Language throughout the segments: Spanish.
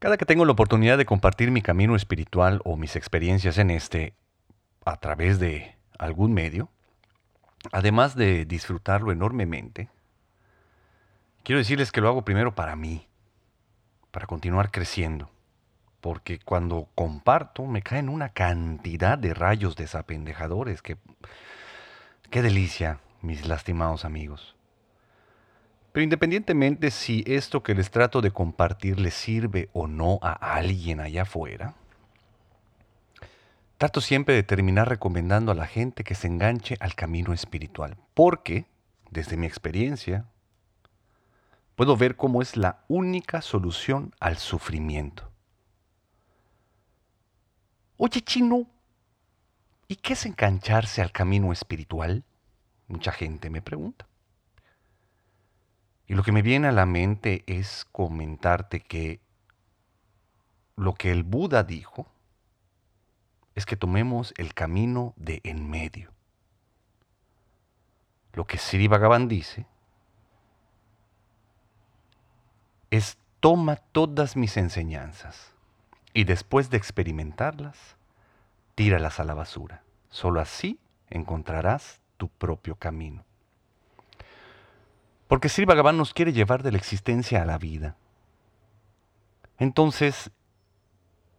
Cada que tengo la oportunidad de compartir mi camino espiritual o mis experiencias en este a través de algún medio, además de disfrutarlo enormemente, quiero decirles que lo hago primero para mí, para continuar creciendo, porque cuando comparto me caen una cantidad de rayos desapendejadores que... ¡Qué delicia, mis lastimados amigos! Pero independientemente si esto que les trato de compartir les sirve o no a alguien allá afuera, trato siempre de terminar recomendando a la gente que se enganche al camino espiritual, porque, desde mi experiencia, puedo ver cómo es la única solución al sufrimiento. Oye, chino, ¿y qué es engancharse al camino espiritual? Mucha gente me pregunta. Y lo que me viene a la mente es comentarte que lo que el Buda dijo es que tomemos el camino de en medio. Lo que Sri Bhagavan dice es toma todas mis enseñanzas y después de experimentarlas, tíralas a la basura. Solo así encontrarás tu propio camino. Porque Sri Bhagavan nos quiere llevar de la existencia a la vida. Entonces,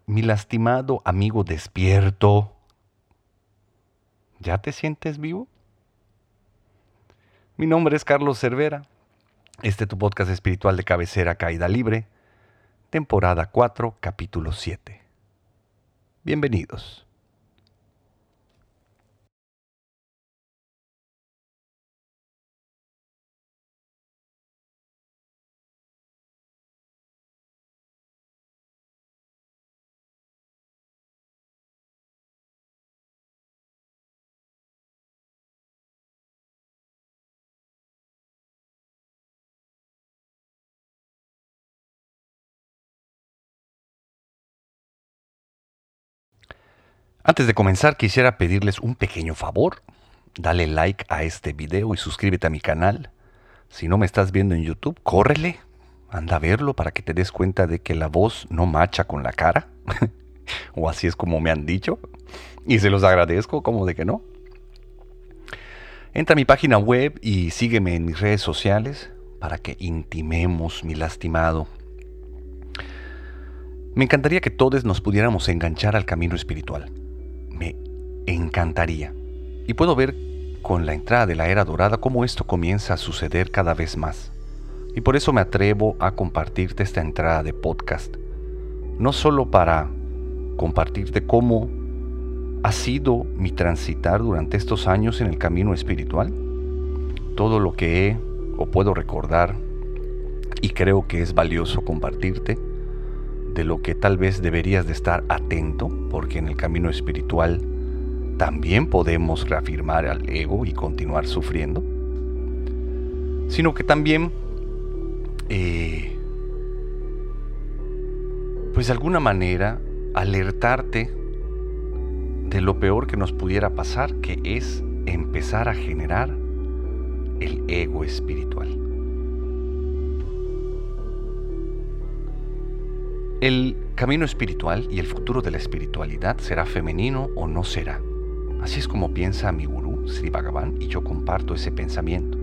mi lastimado amigo despierto, ¿ya te sientes vivo? Mi nombre es Carlos Cervera. Este es tu podcast espiritual de cabecera Caída Libre, temporada 4, capítulo 7. Bienvenidos. Antes de comenzar quisiera pedirles un pequeño favor. Dale like a este video y suscríbete a mi canal. Si no me estás viendo en YouTube, córrele. Anda a verlo para que te des cuenta de que la voz no macha con la cara. o así es como me han dicho. Y se los agradezco, como de que no. Entra a mi página web y sígueme en mis redes sociales para que intimemos mi lastimado. Me encantaría que todos nos pudiéramos enganchar al camino espiritual me encantaría. Y puedo ver con la entrada de la era dorada cómo esto comienza a suceder cada vez más. Y por eso me atrevo a compartirte esta entrada de podcast. No solo para compartirte cómo ha sido mi transitar durante estos años en el camino espiritual, todo lo que he o puedo recordar y creo que es valioso compartirte, de lo que tal vez deberías de estar atento, porque en el camino espiritual también podemos reafirmar al ego y continuar sufriendo, sino que también, eh, pues de alguna manera, alertarte de lo peor que nos pudiera pasar, que es empezar a generar el ego espiritual. El camino espiritual y el futuro de la espiritualidad será femenino o no será. Así es como piensa mi gurú, Sri Bhagavan, y yo comparto ese pensamiento.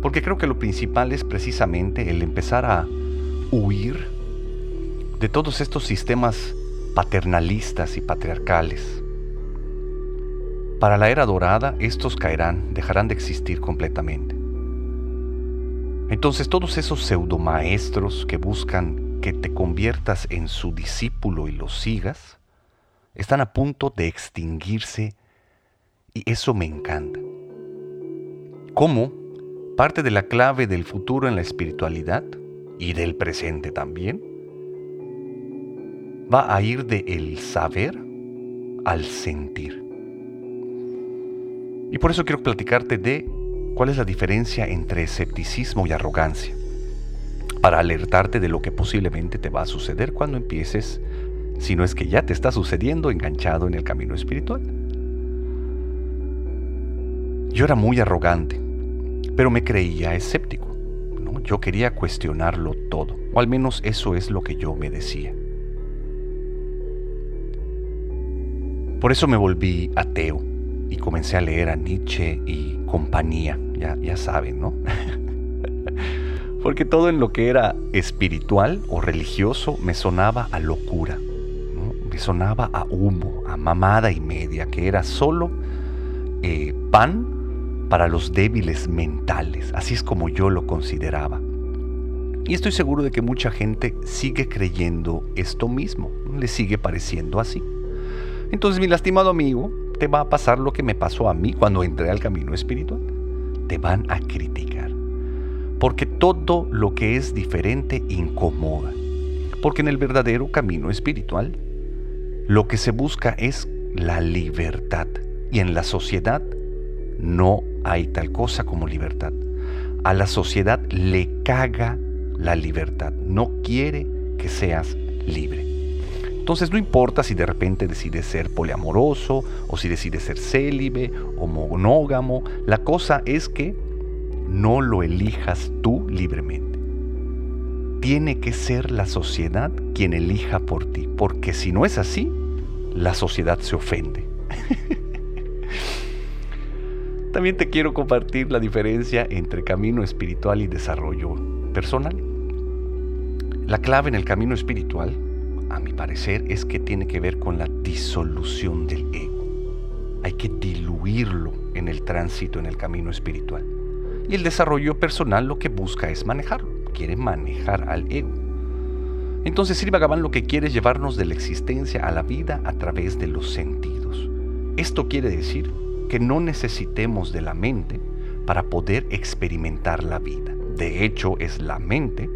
Porque creo que lo principal es precisamente el empezar a huir de todos estos sistemas paternalistas y patriarcales. Para la era dorada, estos caerán, dejarán de existir completamente. Entonces todos esos pseudomaestros que buscan que te conviertas en su discípulo y lo sigas, están a punto de extinguirse y eso me encanta. ¿Cómo? Parte de la clave del futuro en la espiritualidad y del presente también va a ir de el saber al sentir. Y por eso quiero platicarte de cuál es la diferencia entre escepticismo y arrogancia para alertarte de lo que posiblemente te va a suceder cuando empieces, si no es que ya te está sucediendo, enganchado en el camino espiritual. Yo era muy arrogante, pero me creía escéptico. Yo quería cuestionarlo todo, o al menos eso es lo que yo me decía. Por eso me volví ateo y comencé a leer a Nietzsche y compañía, ya, ya saben, ¿no? Porque todo en lo que era espiritual o religioso me sonaba a locura, me sonaba a humo, a mamada y media, que era solo eh, pan para los débiles mentales, así es como yo lo consideraba. Y estoy seguro de que mucha gente sigue creyendo esto mismo, le sigue pareciendo así. Entonces, mi lastimado amigo, te va a pasar lo que me pasó a mí cuando entré al camino espiritual. Te van a criticar. Porque todo lo que es diferente incomoda. Porque en el verdadero camino espiritual, lo que se busca es la libertad. Y en la sociedad no hay tal cosa como libertad. A la sociedad le caga la libertad. No quiere que seas libre. Entonces no importa si de repente decides ser poliamoroso o si decides ser célibe o monógamo, la cosa es que no lo elijas tú libremente. Tiene que ser la sociedad quien elija por ti, porque si no es así, la sociedad se ofende. También te quiero compartir la diferencia entre camino espiritual y desarrollo personal. La clave en el camino espiritual a mi parecer, es que tiene que ver con la disolución del ego. Hay que diluirlo en el tránsito, en el camino espiritual. Y el desarrollo personal lo que busca es manejarlo, quiere manejar al ego. Entonces Sri Bhagavan lo que quiere es llevarnos de la existencia a la vida a través de los sentidos. Esto quiere decir que no necesitemos de la mente para poder experimentar la vida. De hecho, es la mente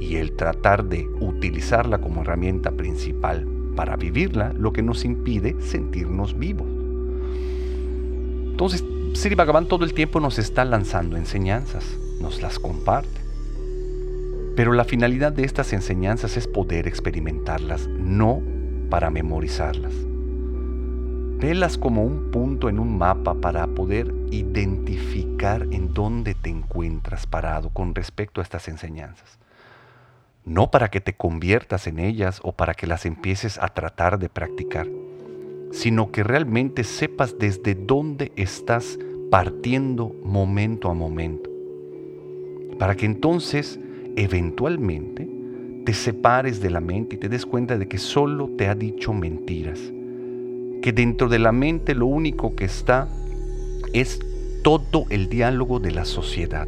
y el tratar de utilizarla como herramienta principal para vivirla lo que nos impide sentirnos vivos. Entonces, Sri Bhagavan todo el tiempo nos está lanzando enseñanzas, nos las comparte. Pero la finalidad de estas enseñanzas es poder experimentarlas, no para memorizarlas. Velas como un punto en un mapa para poder identificar en dónde te encuentras parado con respecto a estas enseñanzas no para que te conviertas en ellas o para que las empieces a tratar de practicar, sino que realmente sepas desde dónde estás partiendo momento a momento, para que entonces eventualmente te separes de la mente y te des cuenta de que solo te ha dicho mentiras, que dentro de la mente lo único que está es todo el diálogo de la sociedad,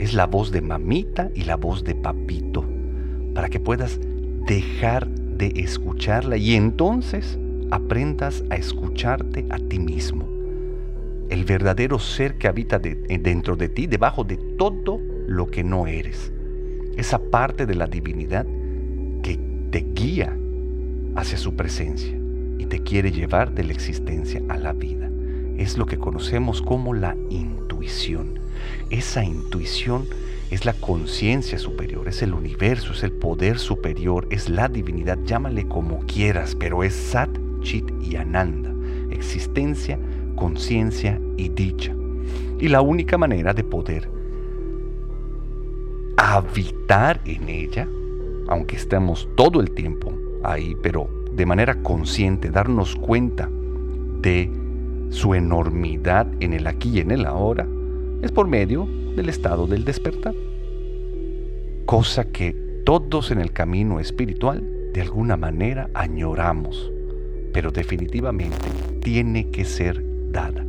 es la voz de mamita y la voz de papito para que puedas dejar de escucharla y entonces aprendas a escucharte a ti mismo. El verdadero ser que habita dentro de ti, debajo de todo lo que no eres. Esa parte de la divinidad que te guía hacia su presencia y te quiere llevar de la existencia a la vida. Es lo que conocemos como la intuición. Esa intuición es la conciencia superior, es el universo, es el poder superior, es la divinidad, llámale como quieras, pero es Sat, Chit y Ananda, existencia, conciencia y dicha. Y la única manera de poder habitar en ella, aunque estemos todo el tiempo ahí, pero de manera consciente, darnos cuenta de su enormidad en el aquí y en el ahora, es por medio del estado del despertar. Cosa que todos en el camino espiritual de alguna manera añoramos, pero definitivamente tiene que ser dada.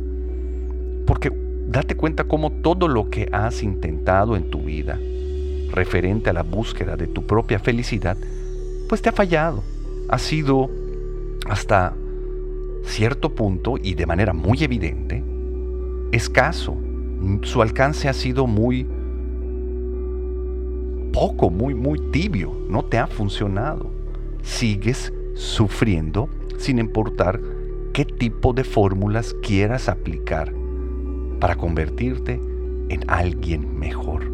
Porque date cuenta cómo todo lo que has intentado en tu vida referente a la búsqueda de tu propia felicidad, pues te ha fallado. Ha sido hasta cierto punto y de manera muy evidente escaso, su alcance ha sido muy poco, muy, muy tibio, no te ha funcionado. Sigues sufriendo sin importar qué tipo de fórmulas quieras aplicar para convertirte en alguien mejor.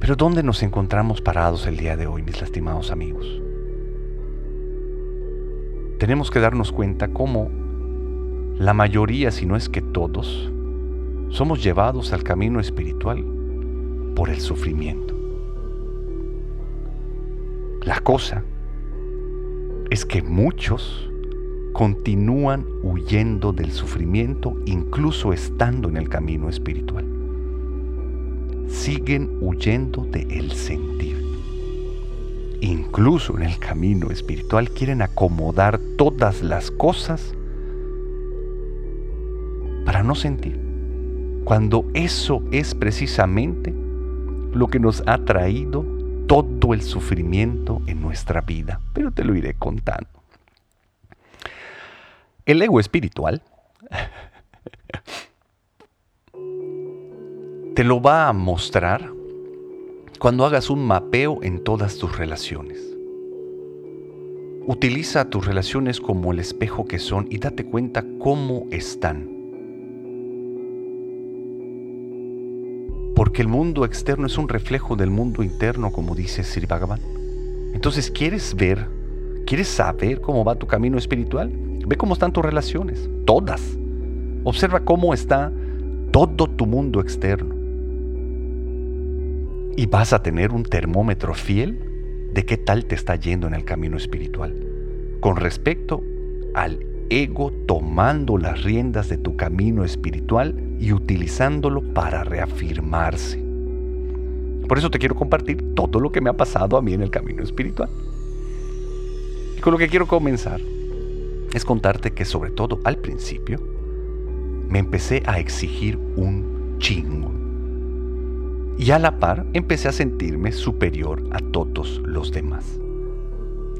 Pero ¿dónde nos encontramos parados el día de hoy, mis lastimados amigos? tenemos que darnos cuenta cómo la mayoría, si no es que todos, somos llevados al camino espiritual por el sufrimiento. La cosa es que muchos continúan huyendo del sufrimiento incluso estando en el camino espiritual. Siguen huyendo del el sentir. Incluso en el camino espiritual quieren acomodar todas las cosas para no sentir. Cuando eso es precisamente lo que nos ha traído el sufrimiento en nuestra vida. Pero te lo iré contando. El ego espiritual te lo va a mostrar cuando hagas un mapeo en todas tus relaciones. Utiliza tus relaciones como el espejo que son y date cuenta cómo están. Porque el mundo externo es un reflejo del mundo interno, como dice Sri Bhagavan. Entonces, ¿quieres ver? ¿Quieres saber cómo va tu camino espiritual? Ve cómo están tus relaciones, todas. Observa cómo está todo tu mundo externo. Y vas a tener un termómetro fiel de qué tal te está yendo en el camino espiritual. Con respecto al ego tomando las riendas de tu camino espiritual y utilizándolo para reafirmarse. Por eso te quiero compartir todo lo que me ha pasado a mí en el camino espiritual. Y con lo que quiero comenzar es contarte que sobre todo al principio me empecé a exigir un chingo. Y a la par empecé a sentirme superior a todos los demás.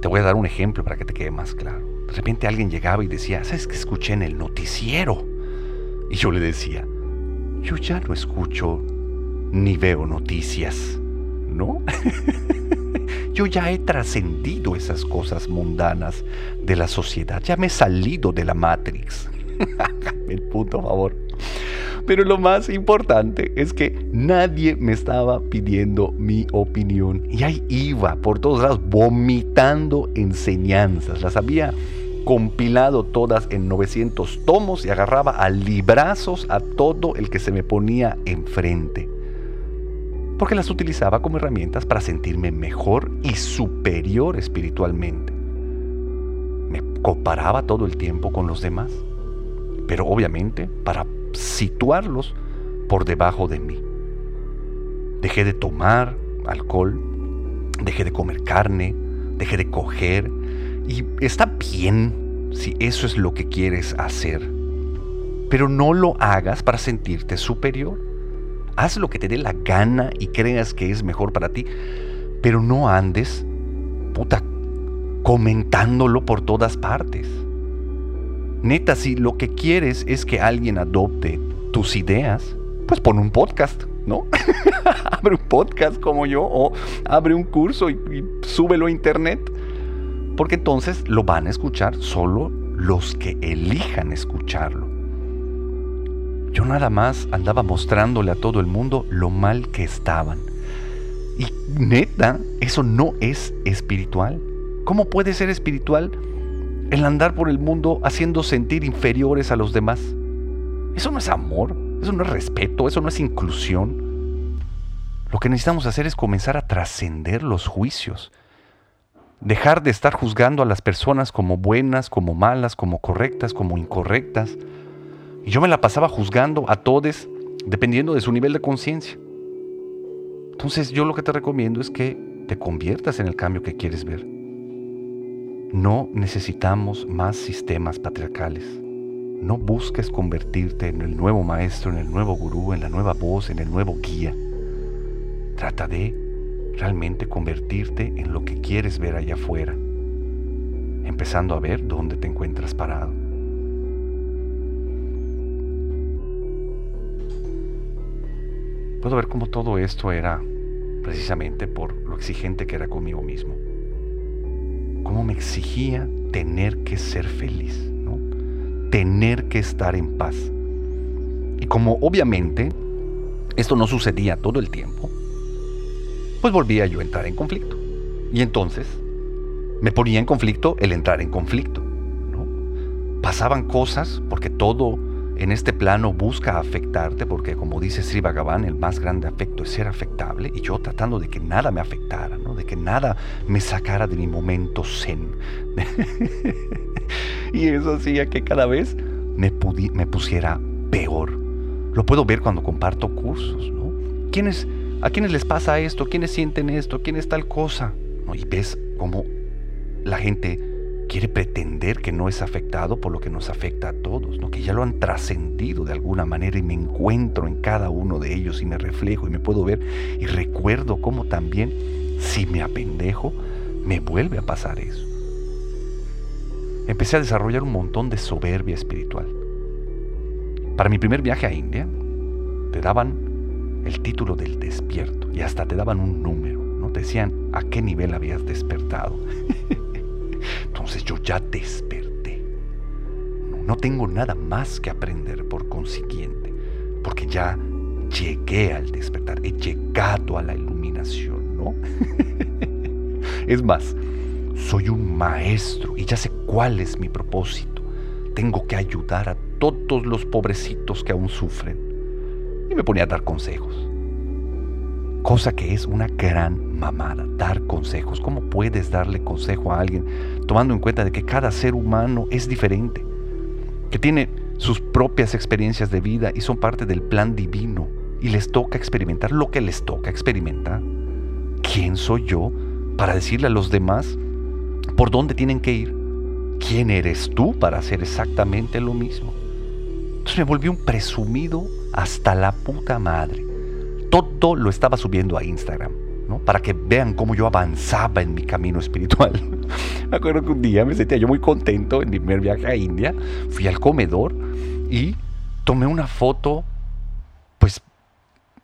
Te voy a dar un ejemplo para que te quede más claro. De repente alguien llegaba y decía, ¿sabes qué escuché en el noticiero? Y yo le decía, yo ya no escucho ni veo noticias, ¿no? Yo ya he trascendido esas cosas mundanas de la sociedad. Ya me he salido de la Matrix. El puto favor. Pero lo más importante es que nadie me estaba pidiendo mi opinión. Y ahí iba por todos lados vomitando enseñanzas. Las había compilado todas en 900 tomos y agarraba a librazos a todo el que se me ponía enfrente porque las utilizaba como herramientas para sentirme mejor y superior espiritualmente. Me comparaba todo el tiempo con los demás, pero obviamente para situarlos por debajo de mí. Dejé de tomar alcohol, dejé de comer carne, dejé de coger, y está bien si eso es lo que quieres hacer, pero no lo hagas para sentirte superior haz lo que te dé la gana y creas que es mejor para ti, pero no andes, puta, comentándolo por todas partes. Neta, si lo que quieres es que alguien adopte tus ideas, pues pon un podcast, ¿no? abre un podcast como yo o abre un curso y, y súbelo a internet. Porque entonces lo van a escuchar solo los que elijan escucharlo. Yo nada más andaba mostrándole a todo el mundo lo mal que estaban. Y neta, eso no es espiritual. ¿Cómo puede ser espiritual el andar por el mundo haciendo sentir inferiores a los demás? Eso no es amor, eso no es respeto, eso no es inclusión. Lo que necesitamos hacer es comenzar a trascender los juicios. Dejar de estar juzgando a las personas como buenas, como malas, como correctas, como incorrectas y yo me la pasaba juzgando a todos dependiendo de su nivel de conciencia. Entonces yo lo que te recomiendo es que te conviertas en el cambio que quieres ver. No necesitamos más sistemas patriarcales. No busques convertirte en el nuevo maestro, en el nuevo gurú, en la nueva voz, en el nuevo guía. Trata de realmente convertirte en lo que quieres ver allá afuera, empezando a ver dónde te encuentras parado. puedo ver cómo todo esto era precisamente por lo exigente que era conmigo mismo. Cómo me exigía tener que ser feliz, tener que estar en paz. Y como obviamente esto no sucedía todo el tiempo, pues volvía yo a entrar en conflicto. Y entonces me ponía en conflicto el entrar en conflicto. pasaban cosas, porque todo en este plano busca afectarte, porque como dice Sri Bhagavan, el más grande afecto es ser afectable, y yo tratando de que nada me afectara, ¿no? de que nada me sacara de mi momento zen. y eso hacía que cada vez me, me pusiera peor. Lo puedo ver cuando comparto cursos. ¿no? ¿Quiénes, ¿A quiénes les pasa esto? ¿Quiénes sienten esto? ¿Quién es tal cosa? Y ves cómo la gente quiere pretender que no es afectado por lo que nos afecta a todos, ¿no? que ya lo han trascendido de alguna manera y me encuentro en cada uno de ellos y me reflejo y me puedo ver y recuerdo cómo también si me apendejo me vuelve a pasar eso. Empecé a desarrollar un montón de soberbia espiritual. Para mi primer viaje a India te daban el título del despierto y hasta te daban un número, ¿no? Te decían a qué nivel habías despertado. Entonces yo ya desperté. No tengo nada más que aprender por consiguiente, porque ya llegué al despertar, he llegado a la iluminación, ¿no? es más, soy un maestro y ya sé cuál es mi propósito. Tengo que ayudar a todos los pobrecitos que aún sufren. Me ponía a dar consejos. Cosa que es una gran mamada, dar consejos. ¿Cómo puedes darle consejo a alguien tomando en cuenta de que cada ser humano es diferente? Que tiene sus propias experiencias de vida y son parte del plan divino y les toca experimentar lo que les toca experimentar. ¿Quién soy yo para decirle a los demás por dónde tienen que ir? ¿Quién eres tú para hacer exactamente lo mismo? Entonces me volví un presumido hasta la puta madre todo lo estaba subiendo a Instagram, ¿no? Para que vean cómo yo avanzaba en mi camino espiritual. me acuerdo que un día me sentía yo muy contento en mi primer viaje a India, fui al comedor y tomé una foto, pues,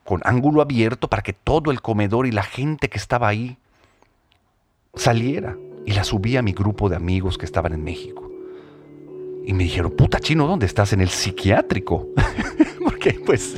con ángulo abierto para que todo el comedor y la gente que estaba ahí saliera. Y la subí a mi grupo de amigos que estaban en México. Y me dijeron, puta chino, ¿dónde estás? En el psiquiátrico. Porque pues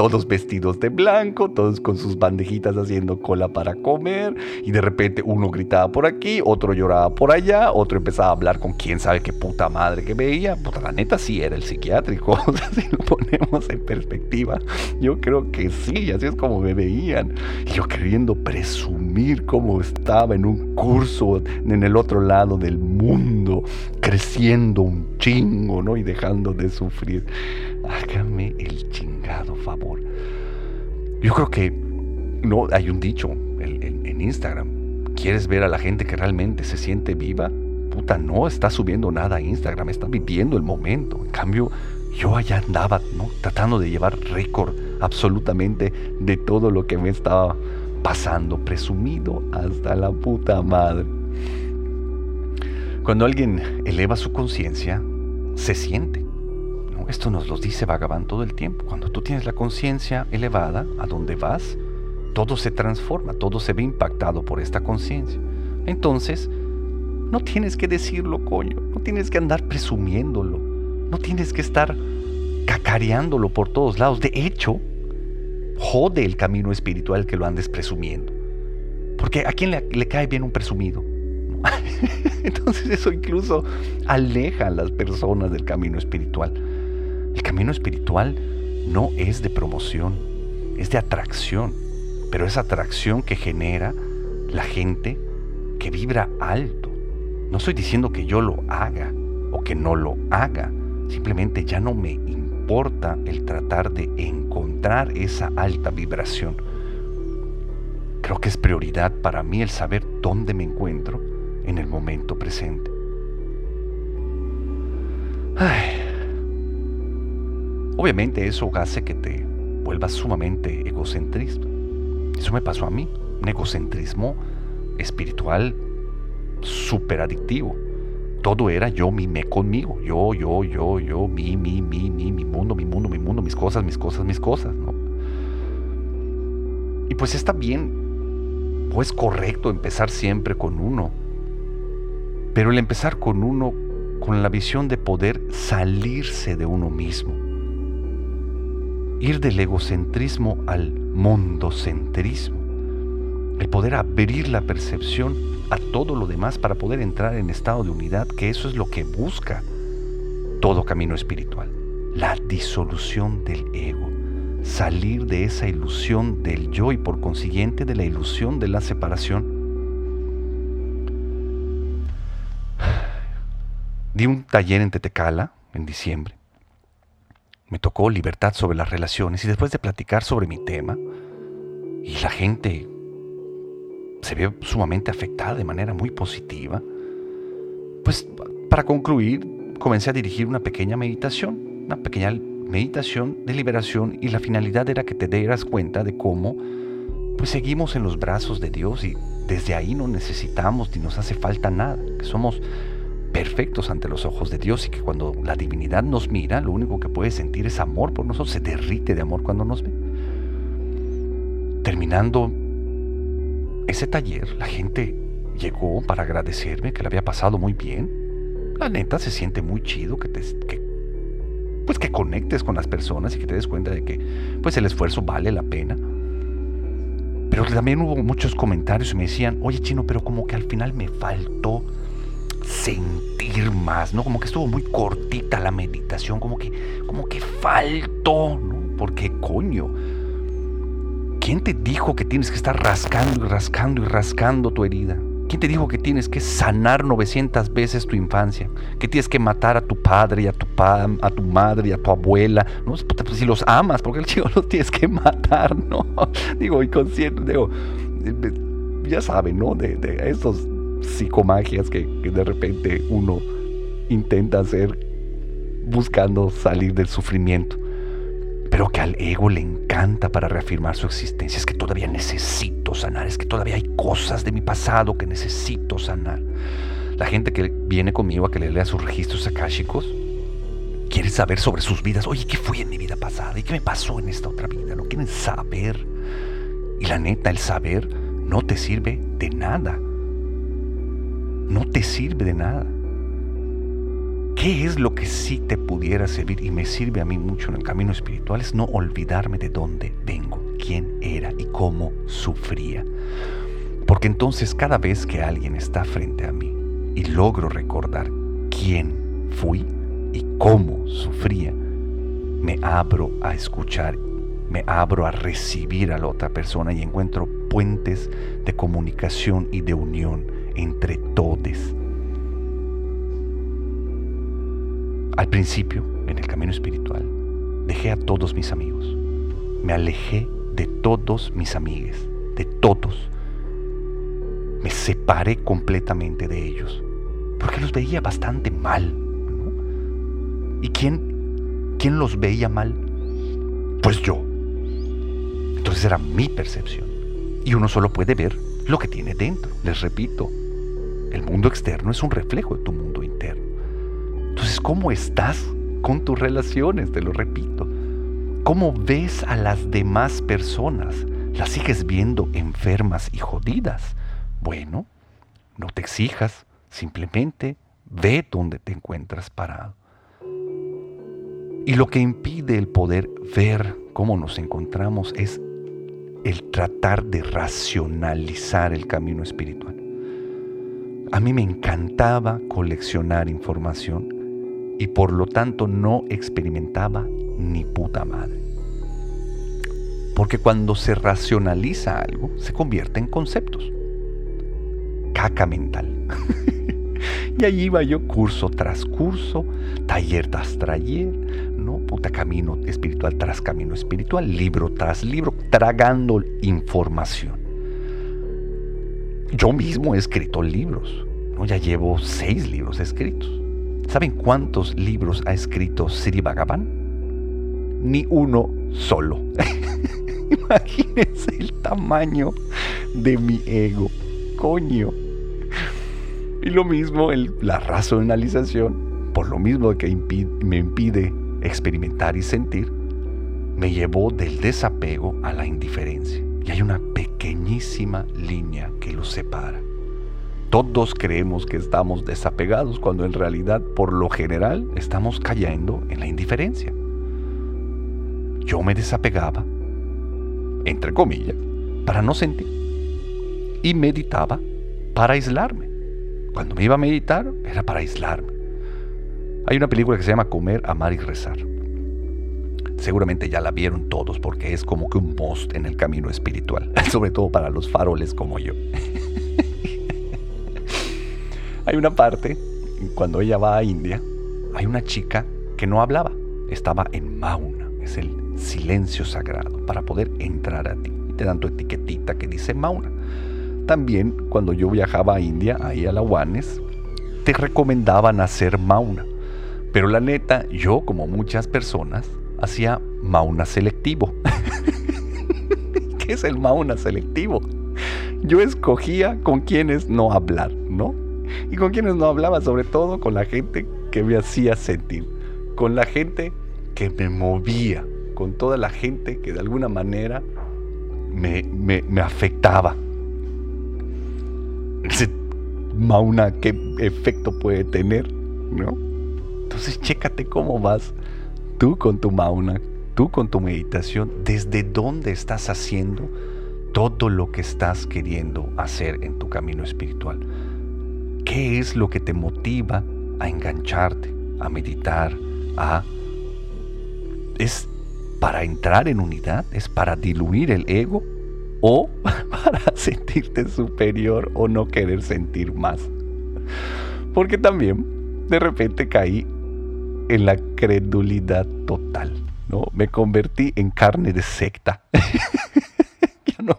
todos vestidos de blanco, todos con sus bandejitas haciendo cola para comer, y de repente uno gritaba por aquí, otro lloraba por allá, otro empezaba a hablar con quién sabe qué puta madre que veía. Puta, la neta sí era el psiquiátrico, o sea, si lo ponemos en perspectiva, yo creo que sí, así es como me veían. Yo queriendo presumir cómo estaba en un curso en el otro lado del mundo, creciendo un chingo, ¿no? Y dejando de sufrir. Hágame el favor. Yo creo que no hay un dicho en, en, Instagram. ¿Quieres ver a la gente que realmente se siente viva? Puta, no está subiendo nada a Instagram, está viviendo el momento. En cambio, yo allá andaba, ¿no? Tratando de llevar récord absolutamente de todo lo que me estaba pasando, presumido hasta la puta madre. Cuando alguien eleva su conciencia, se siente. Esto nos lo dice Bhagavan todo el tiempo. Cuando tú tienes la conciencia elevada, a donde vas, todo se transforma, todo se ve impactado por esta conciencia. Entonces, no tienes que decirlo, coño, no tienes que andar presumiéndolo, no tienes que estar cacareándolo por todos lados. De hecho, jode el camino espiritual que lo andes presumiendo. Porque a quién le, le cae bien un presumido? Entonces eso incluso aleja a las personas del camino espiritual. El camino espiritual no es de promoción, es de atracción, pero es atracción que genera la gente que vibra alto. No estoy diciendo que yo lo haga o que no lo haga, simplemente ya no me importa el tratar de encontrar esa alta vibración. Creo que es prioridad para mí el saber dónde me encuentro en el momento presente. Obviamente eso hace que te vuelvas sumamente egocentrista. Eso me pasó a mí, un egocentrismo espiritual súper adictivo. Todo era yo, mi, me conmigo, yo, yo, yo, yo, mi, mi, mi, mi, mi mundo, mi mundo, mi mundo, mis cosas, mis cosas, mis cosas. Y pues está bien, pues correcto empezar siempre con uno, pero el empezar con uno con la visión de poder salirse de uno mismo ir del egocentrismo al mondocentrismo, el poder abrir la percepción a todo lo demás para poder entrar en estado de unidad, que eso es lo que busca todo camino espiritual, la disolución del ego, salir de esa ilusión del yo y por consiguiente de la ilusión de la separación. Di un taller en Tetecala en diciembre. Me tocó libertad sobre las relaciones y después de platicar sobre mi tema, y la gente se ve sumamente afectada de manera muy positiva, pues para concluir comencé a dirigir una pequeña meditación, una pequeña meditación de liberación y la finalidad era que te dieras cuenta de cómo pues seguimos en los brazos de Dios y desde ahí no necesitamos ni nos hace falta nada, que somos perfectos ante los ojos de Dios y que cuando la divinidad nos mira, lo único que puede sentir es amor por nosotros, se derrite de amor cuando nos ve. Terminando ese taller, la gente llegó para agradecerme que le había pasado muy bien. La neta se siente muy chido que te pues que conectes con las personas y que te des cuenta de que pues el esfuerzo vale la pena. Pero también hubo muchos comentarios y me decían, "Oye, Chino, pero como que al final me faltó sentir más, ¿no? Como que estuvo muy cortita la meditación, como que como que faltó, ¿no? Porque coño, ¿Quién te dijo que tienes que estar rascando y rascando y rascando tu herida? ¿Quién te dijo que tienes que sanar 900 veces tu infancia? Que tienes que matar a tu padre y a tu, a tu madre y a tu abuela. No, pues, si los amas, porque el chico los tienes que matar, ¿no? Digo, inconsciente, digo, ya saben, ¿no? De, de estos psicomagias que, de repente uno intenta hacer buscando salir del sufrimiento pero que al ego le encanta para reafirmar su existencia. Es que todavía necesito sanar, es que todavía hay cosas de mi pasado que necesito sanar. La gente que viene conmigo a que le lea sus registros akáshicos quiere saber sobre sus vidas. Oye, ¿qué fue en mi vida pasada? ¿Y qué me pasó en esta otra vida? No quieren saber. Y la neta, el saber no te sirve de nada. No te sirve de nada. ¿Qué es lo que sí te pudiera servir y me sirve a mí mucho en el camino espiritual? Es no olvidarme de dónde vengo, quién era y cómo sufría. Porque entonces cada vez que alguien está frente a mí y logro recordar quién fui y cómo sufría, me abro a escuchar, me abro a recibir a la otra persona y encuentro puentes de comunicación y de unión entre todos Al principio, en el camino espiritual, dejé a todos mis amigos. Me alejé de todos mis amigues, de todos. Me separé completamente de ellos, porque los veía bastante mal. ¿Y quién, quién los veía mal? Pues yo. Entonces era mi percepción. Y uno solo puede ver lo que tiene dentro. Les repito, el mundo externo es un reflejo de tu mundo interno. Entonces, ¿cómo estás con tus relaciones? Te lo repito. ¿Cómo ves a las demás personas? ¿Las sigues viendo enfermas y jodidas? Bueno, no te exijas, simplemente ve donde te encuentras parado. Y lo que impide el poder ver cómo nos encontramos es el tratar de racionalizar el camino espiritual. A mí me encantaba coleccionar información y por lo tanto no experimentaba ni puta madre. Porque cuando se racionaliza algo, se convierte en conceptos. Caca mental. y allí iba yo curso tras curso, taller tras taller, ¿no? Puta camino espiritual tras camino espiritual, libro tras libro, tragando información. Yo mismo he escrito libros, ¿no? Ya llevo seis libros escritos. ¿Saben cuántos libros ha escrito Siri Bhagavan? Ni uno solo. Imagínense el tamaño de mi ego. Coño. Y lo mismo la racionalización, por lo mismo que me impide experimentar y sentir, me llevó del desapego a la indiferencia. Hay una pequeñísima línea que los separa. Todos creemos que estamos desapegados cuando en realidad por lo general estamos cayendo en la indiferencia. Yo me desapegaba, entre comillas, para no sentir. y meditaba para aislarme. Cuando me iba a meditar era para aislarme. Hay una película que se llama Comer, Amar y Rezar. Seguramente ya la vieron todos porque es como que un post en el camino espiritual, sobre todo para los faroles como yo. hay una parte, cuando ella va a India, hay una chica que no hablaba, estaba en Mauna, es el silencio sagrado para poder entrar a ti. Y te dan tu etiquetita que dice Mauna. También cuando yo viajaba a India, ahí a la Wanes, te recomendaban hacer Mauna. Pero la neta, yo como muchas personas, hacía Mauna selectivo. ¿Qué es el Mauna selectivo? Yo escogía con quienes no hablar, ¿no? Y con quienes no hablaba, sobre todo con la gente que me hacía sentir, con la gente que me movía, con toda la gente que de alguna manera me, me afectaba. Mauna, ¿qué efecto puede tener? ¿No? Entonces, chécate cómo vas tú con tu Mauna, tú con tu meditación, desde dónde estás haciendo todo lo que estás queriendo hacer en tu camino espiritual. ¿Qué es lo que te motiva a engancharte, a meditar. ¿Es para entrar en unidad? ¿Es para diluir el ego? ¿O para sentirte superior o no querer sentir más? Porque también de repente caí en la credulidad total, ¿no? Me convertí en carne de secta. no,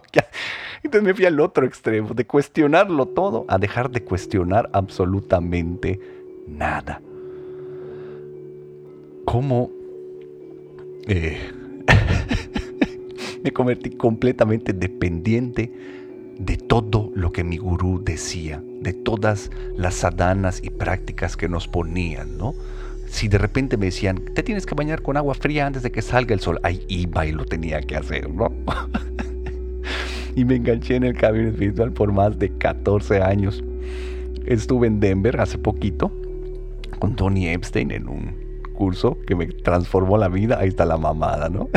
entonces me fui al otro extremo, de cuestionarlo todo a dejar de cuestionar absolutamente nada. ¿Cómo eh, me convertí completamente dependiente de todo lo que mi gurú decía, de todas las sadanas y prácticas que nos ponían, ¿no? Si de repente me decían, te tienes que bañar con agua fría antes de que salga el sol, ahí iba y lo tenía que hacer, ¿no? y me enganché en el camino espiritual por más de 14 años. Estuve en Denver hace poquito con Tony Epstein en un curso que me transformó la vida. Ahí está la mamada, ¿no?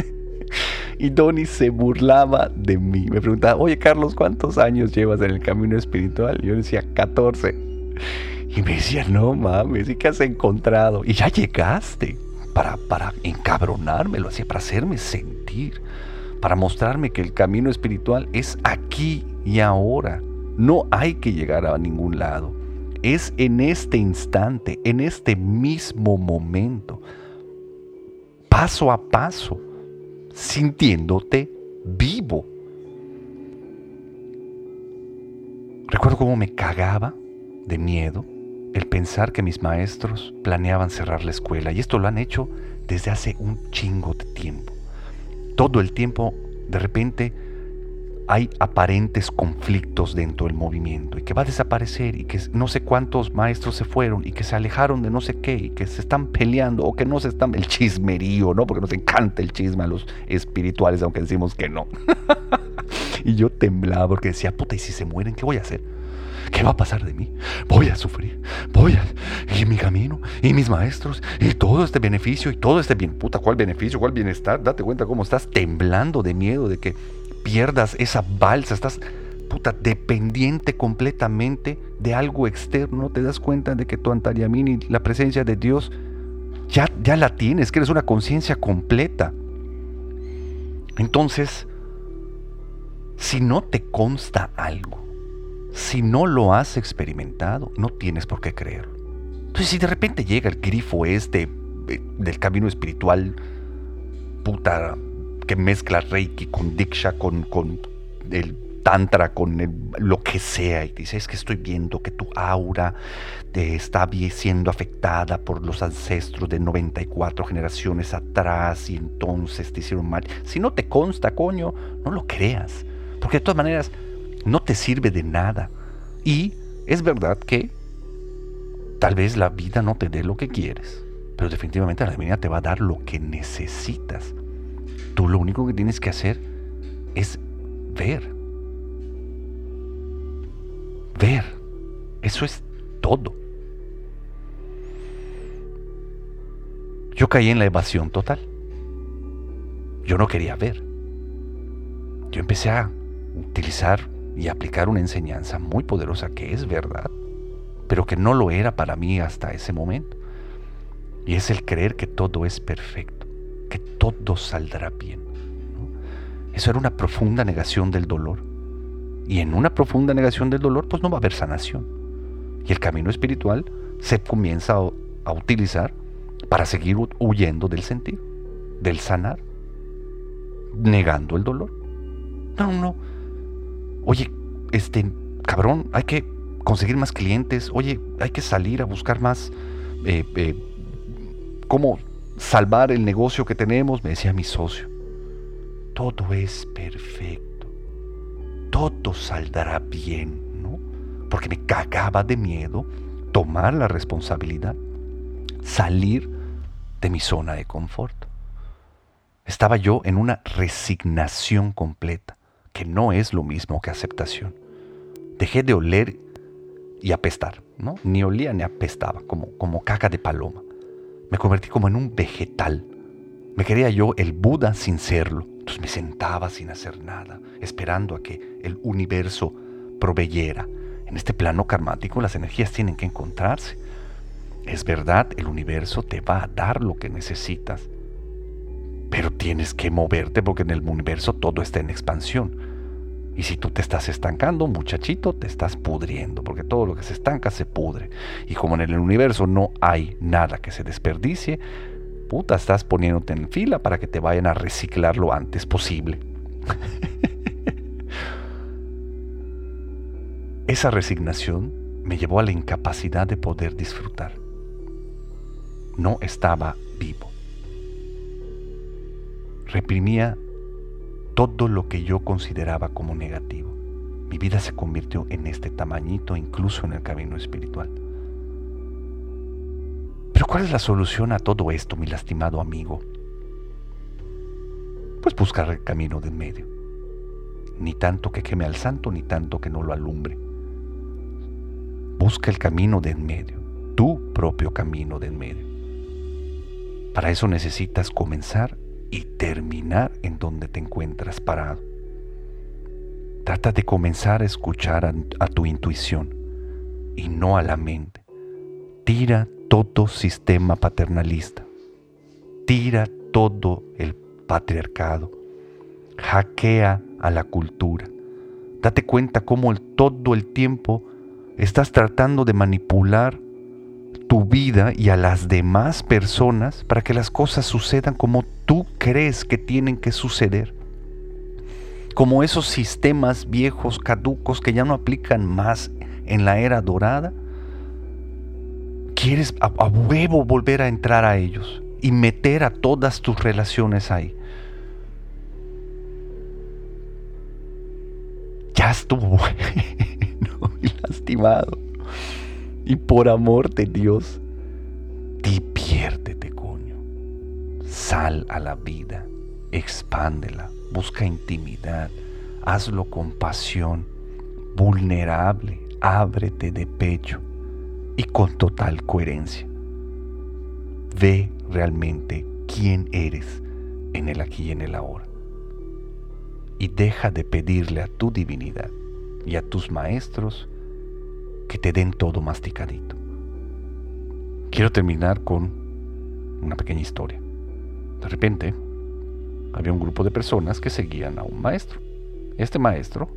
y Tony se burlaba de mí. Me preguntaba, oye Carlos, ¿cuántos años llevas en el camino espiritual? yo decía, 14. Y me decía, no mames, ¿y qué has encontrado? Y ya llegaste para, para encabronarme, lo hacía para hacerme sentir para mostrarme que el camino espiritual es aquí y ahora. No hay que llegar a ningún lado. Es en este instante, en este mismo momento, paso a paso, sintiéndote vivo. Recuerdo cómo me cagaba de miedo el pensar que mis maestros planeaban cerrar la escuela y esto lo han hecho desde hace un chingo de tiempo todo el tiempo de repente hay aparentes conflictos dentro del movimiento y que va a desaparecer y que no sé cuántos maestros se fueron y que se alejaron de no sé qué y que se están peleando o que no se están el chismerío, ¿no? Porque nos encanta el chisme a los espirituales aunque decimos que no. y yo temblaba porque decía, puta, ¿y si se mueren qué voy a hacer? ¿Qué va a pasar de mí? Voy a sufrir. Voy a... Y mi camino, y mis maestros, y todo este beneficio, y todo este bien... Puta, ¿cuál beneficio? ¿Cuál bienestar? Date cuenta cómo estás temblando de miedo de que pierdas esa balsa. Estás, puta, dependiente completamente de algo externo. Te das cuenta de que tu Antariamini, la presencia de Dios, ya, ya la tienes, que eres una conciencia completa. Entonces, si no te consta algo, si no lo has experimentado, no tienes por qué creerlo. Entonces, si de repente llega el grifo este eh, del camino espiritual, puta, que mezcla Reiki con Diksha, con, con el Tantra, con lo que sea, y dice, es que estoy viendo que tu aura te está siendo afectada por los ancestros de 94 generaciones atrás y entonces te hicieron mal. Si no te consta, coño, no lo creas. Porque de todas maneras, no te sirve de nada. Y es verdad que tal vez la vida no te dé lo que quieres, pero definitivamente la vida te va a dar lo que necesitas. Tú lo único que tienes que hacer es ver. Ver. Eso es todo. Yo caí en la evasión total. Yo no quería ver. Yo empecé a utilizar y aplicar una enseñanza muy poderosa que es verdad, pero que no lo era para mí hasta ese momento. Y es el creer que todo es perfecto, que todo saldrá bien. Eso era una profunda negación del dolor. Y en una profunda negación del dolor, pues no va a haber sanación. Y el camino espiritual se comienza a, utilizar para seguir huyendo del sentir, del sanar, negando el dolor. No, no. Oye, este, cabrón, hay que conseguir más clientes. Oye, hay que salir a buscar más. Eh, eh, ¿Cómo salvar el negocio que tenemos? Me decía mi socio. Todo es perfecto. Todo saldrá bien, ¿no? Porque me cagaba de miedo tomar la responsabilidad, salir de mi zona de confort. Estaba yo en una resignación completa, que no es lo mismo que aceptación. Dejé de oler y apestar, ¿no? Ni olía ni apestaba, como, como caca de paloma. Me convertí como en un vegetal. Me quería yo el Buda sin serlo. Entonces me sentaba sin hacer nada, esperando a que el universo proveyera. En este plano karmático las energías tienen que encontrarse. Es verdad, el universo te va a dar lo que necesitas, pero tienes que moverte porque en el universo todo está en expansión. Y si tú te estás estancando, muchachito, te estás pudriendo, porque todo lo que se estanca se pudre. Y como en el universo no hay nada que se desperdicie, puta, estás poniéndote en fila para que te vayan a reciclar lo antes posible. Esa resignación me llevó a la incapacidad de poder disfrutar. No estaba vivo. Reprimía todo lo que yo consideraba como negativo. Mi vida se convirtió en este tamañito incluso en el camino espiritual. Pero ¿cuál es la solución a todo esto, mi lastimado amigo? Pues buscar el camino del medio. Ni tanto que queme al santo, ni tanto que no lo alumbre. Busca el camino de en medio, tu propio camino de en medio. Para eso necesitas comenzar y terminar en donde te encuentras parado. Trata de comenzar a escuchar a, tu intuición y no a la mente. Tira todo sistema paternalista. Tira todo el patriarcado. Hackea a la cultura. Date cuenta cómo el, todo el tiempo estás tratando de manipular tu vida y a las demás personas para que las cosas sucedan como tú crees que tienen que suceder. Como esos sistemas viejos, caducos, que ya no aplican más en la era dorada. Quieres a, huevo volver a entrar a ellos y meter a todas tus relaciones ahí. Ya estuvo bueno y lastimado. Y por amor de Dios, diviértete. Sal a la vida, expándela, busca intimidad, hazlo con pasión, vulnerable, ábrete de pecho y con total coherencia. Ve realmente quién eres en el aquí y en el ahora. Y deja de pedirle a tu divinidad y a tus maestros que te den todo masticadito. Quiero terminar con una pequeña historia. De repente, había un grupo de personas que seguían a un maestro. Este maestro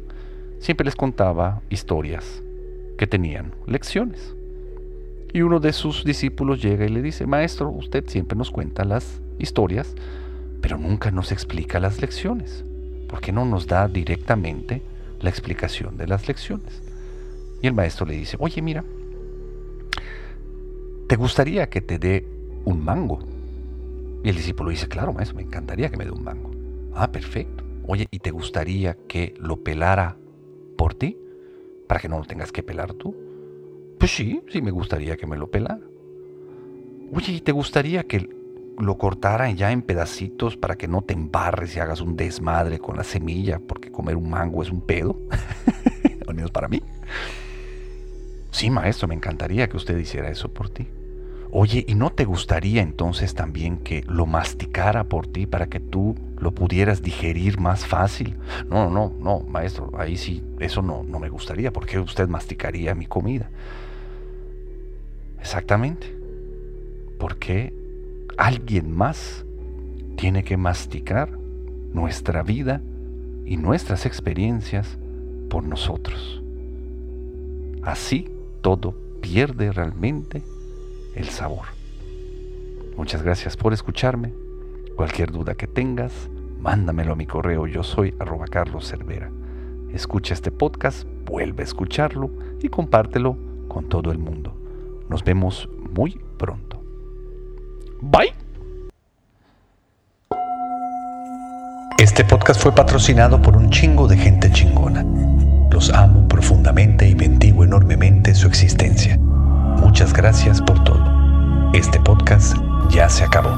siempre les contaba historias que tenían lecciones. Y uno de sus discípulos llega y le dice, maestro, usted siempre nos cuenta las historias, pero nunca nos explica las lecciones. ¿Por qué no nos da directamente la explicación de las lecciones? Y el maestro le dice, oye, mira, ¿te gustaría que te dé un mango? Y el discípulo dice, claro, maestro, me encantaría que me dé un mango. Ah, perfecto. Oye, ¿y te gustaría que lo pelara por ti? Para que no lo tengas que pelar tú. Pues sí, sí me gustaría que me lo pelara. Oye, ¿y te gustaría que lo cortaran ya en pedacitos para que no te embarres y hagas un desmadre con la semilla? Porque comer un mango es un pedo. Al menos para mí. Sí, maestro, me encantaría que usted hiciera eso por ti. Oye, ¿y no te gustaría entonces también que lo masticara por ti para que tú lo pudieras digerir más fácil? No, no, no, maestro, ahí sí, eso no, no me gustaría. ¿Por qué usted masticaría mi comida? Exactamente. Porque alguien más tiene que masticar nuestra vida y nuestras experiencias por nosotros. Así todo pierde realmente el sabor. Muchas gracias por escucharme. Cualquier duda que tengas, mándamelo a mi correo yo soy arroba Carlos Cervera. Escucha este podcast, vuelve a escucharlo y compártelo con todo el mundo. Nos vemos muy pronto. Bye. Este podcast fue patrocinado por un chingo de gente chingona. Los amo profundamente y bendigo enormemente su existencia. Muchas gracias por todo. Este podcast ya se acabó.